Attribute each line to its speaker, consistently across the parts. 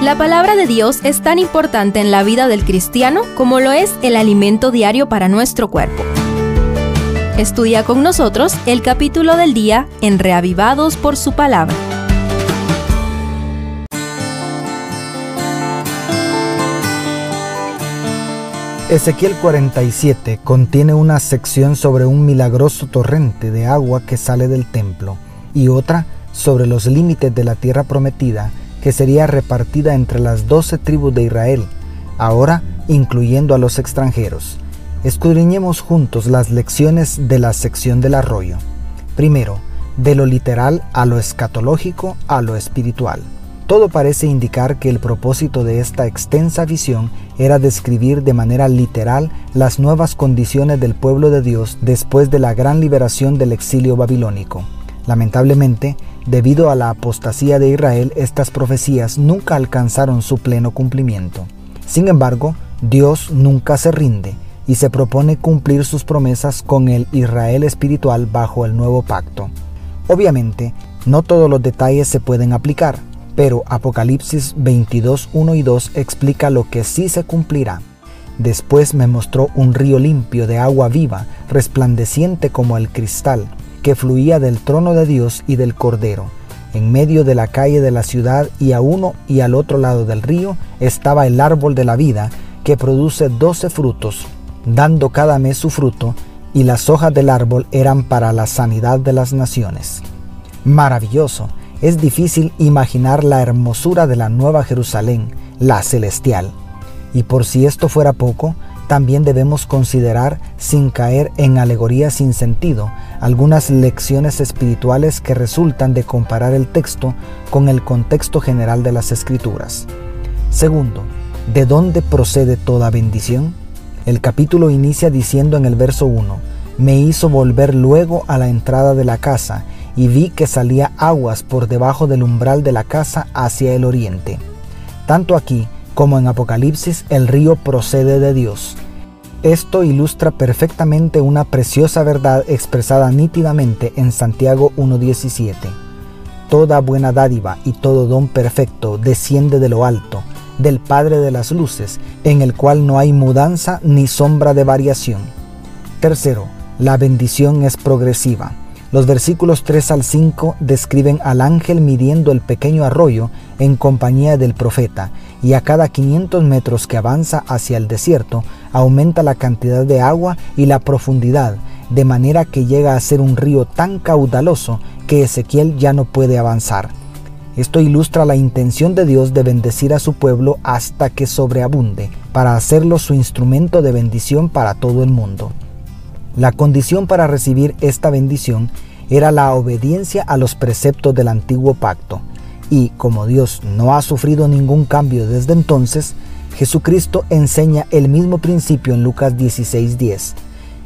Speaker 1: La palabra de Dios es tan importante en la vida del cristiano como lo es el alimento diario para nuestro cuerpo. Estudia con nosotros el capítulo del día en Reavivados por su palabra.
Speaker 2: Ezequiel 47 contiene una sección sobre un milagroso torrente de agua que sale del templo y otra sobre los límites de la tierra prometida que sería repartida entre las doce tribus de Israel, ahora incluyendo a los extranjeros. Escudriñemos juntos las lecciones de la sección del arroyo. Primero, de lo literal a lo escatológico a lo espiritual. Todo parece indicar que el propósito de esta extensa visión era describir de manera literal las nuevas condiciones del pueblo de Dios después de la gran liberación del exilio babilónico. Lamentablemente, debido a la apostasía de Israel, estas profecías nunca alcanzaron su pleno cumplimiento. Sin embargo, Dios nunca se rinde y se propone cumplir sus promesas con el Israel espiritual bajo el nuevo pacto. Obviamente, no todos los detalles se pueden aplicar, pero Apocalipsis 22, 1 y 2 explica lo que sí se cumplirá. Después me mostró un río limpio de agua viva, resplandeciente como el cristal, que fluía del trono de Dios y del Cordero. En medio de la calle de la ciudad y a uno y al otro lado del río estaba el árbol de la vida, que produce doce frutos, dando cada mes su fruto, y las hojas del árbol eran para la sanidad de las naciones. Maravilloso, es difícil imaginar la hermosura de la nueva Jerusalén, la celestial. Y por si esto fuera poco, también debemos considerar, sin caer en alegorías sin sentido, algunas lecciones espirituales que resultan de comparar el texto con el contexto general de las escrituras. Segundo, ¿de dónde procede toda bendición? El capítulo inicia diciendo en el verso 1, me hizo volver luego a la entrada de la casa y vi que salía aguas por debajo del umbral de la casa hacia el oriente. Tanto aquí como en Apocalipsis, el río procede de Dios. Esto ilustra perfectamente una preciosa verdad expresada nítidamente en Santiago 1.17. Toda buena dádiva y todo don perfecto desciende de lo alto, del Padre de las Luces, en el cual no hay mudanza ni sombra de variación. Tercero, la bendición es progresiva. Los versículos 3 al 5 describen al ángel midiendo el pequeño arroyo en compañía del profeta, y a cada 500 metros que avanza hacia el desierto, aumenta la cantidad de agua y la profundidad, de manera que llega a ser un río tan caudaloso que Ezequiel ya no puede avanzar. Esto ilustra la intención de Dios de bendecir a su pueblo hasta que sobreabunde, para hacerlo su instrumento de bendición para todo el mundo. La condición para recibir esta bendición era la obediencia a los preceptos del antiguo pacto. Y como Dios no ha sufrido ningún cambio desde entonces, Jesucristo enseña el mismo principio en Lucas 16:10.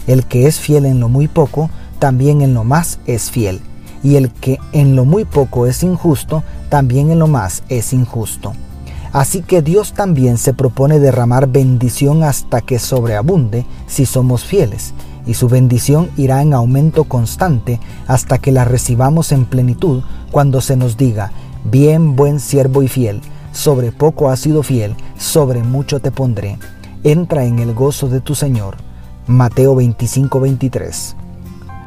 Speaker 2: El que es fiel en lo muy poco, también en lo más es fiel. Y el que en lo muy poco es injusto, también en lo más es injusto. Así que Dios también se propone derramar bendición hasta que sobreabunde si somos fieles y su bendición irá en aumento constante hasta que la recibamos en plenitud cuando se nos diga, bien buen siervo y fiel, sobre poco has sido fiel, sobre mucho te pondré, entra en el gozo de tu Señor. Mateo 25-23.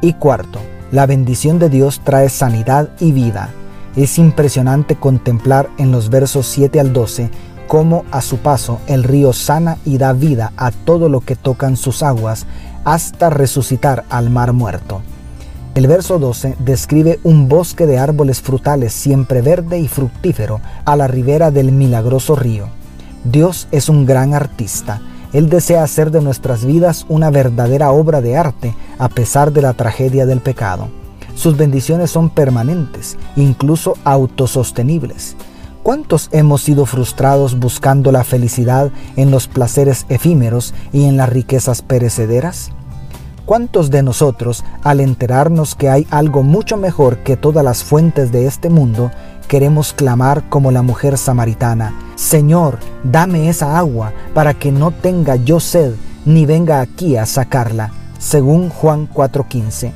Speaker 2: Y cuarto, la bendición de Dios trae sanidad y vida. Es impresionante contemplar en los versos 7 al 12 cómo a su paso el río sana y da vida a todo lo que tocan sus aguas hasta resucitar al mar muerto. El verso 12 describe un bosque de árboles frutales siempre verde y fructífero a la ribera del milagroso río. Dios es un gran artista. Él desea hacer de nuestras vidas una verdadera obra de arte a pesar de la tragedia del pecado. Sus bendiciones son permanentes, incluso autosostenibles. ¿Cuántos hemos sido frustrados buscando la felicidad en los placeres efímeros y en las riquezas perecederas? ¿Cuántos de nosotros, al enterarnos que hay algo mucho mejor que todas las fuentes de este mundo, queremos clamar como la mujer samaritana, Señor, dame esa agua para que no tenga yo sed ni venga aquí a sacarla, según Juan 4:15?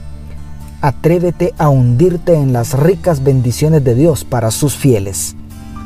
Speaker 2: Atrévete a hundirte en las ricas bendiciones de Dios para sus fieles.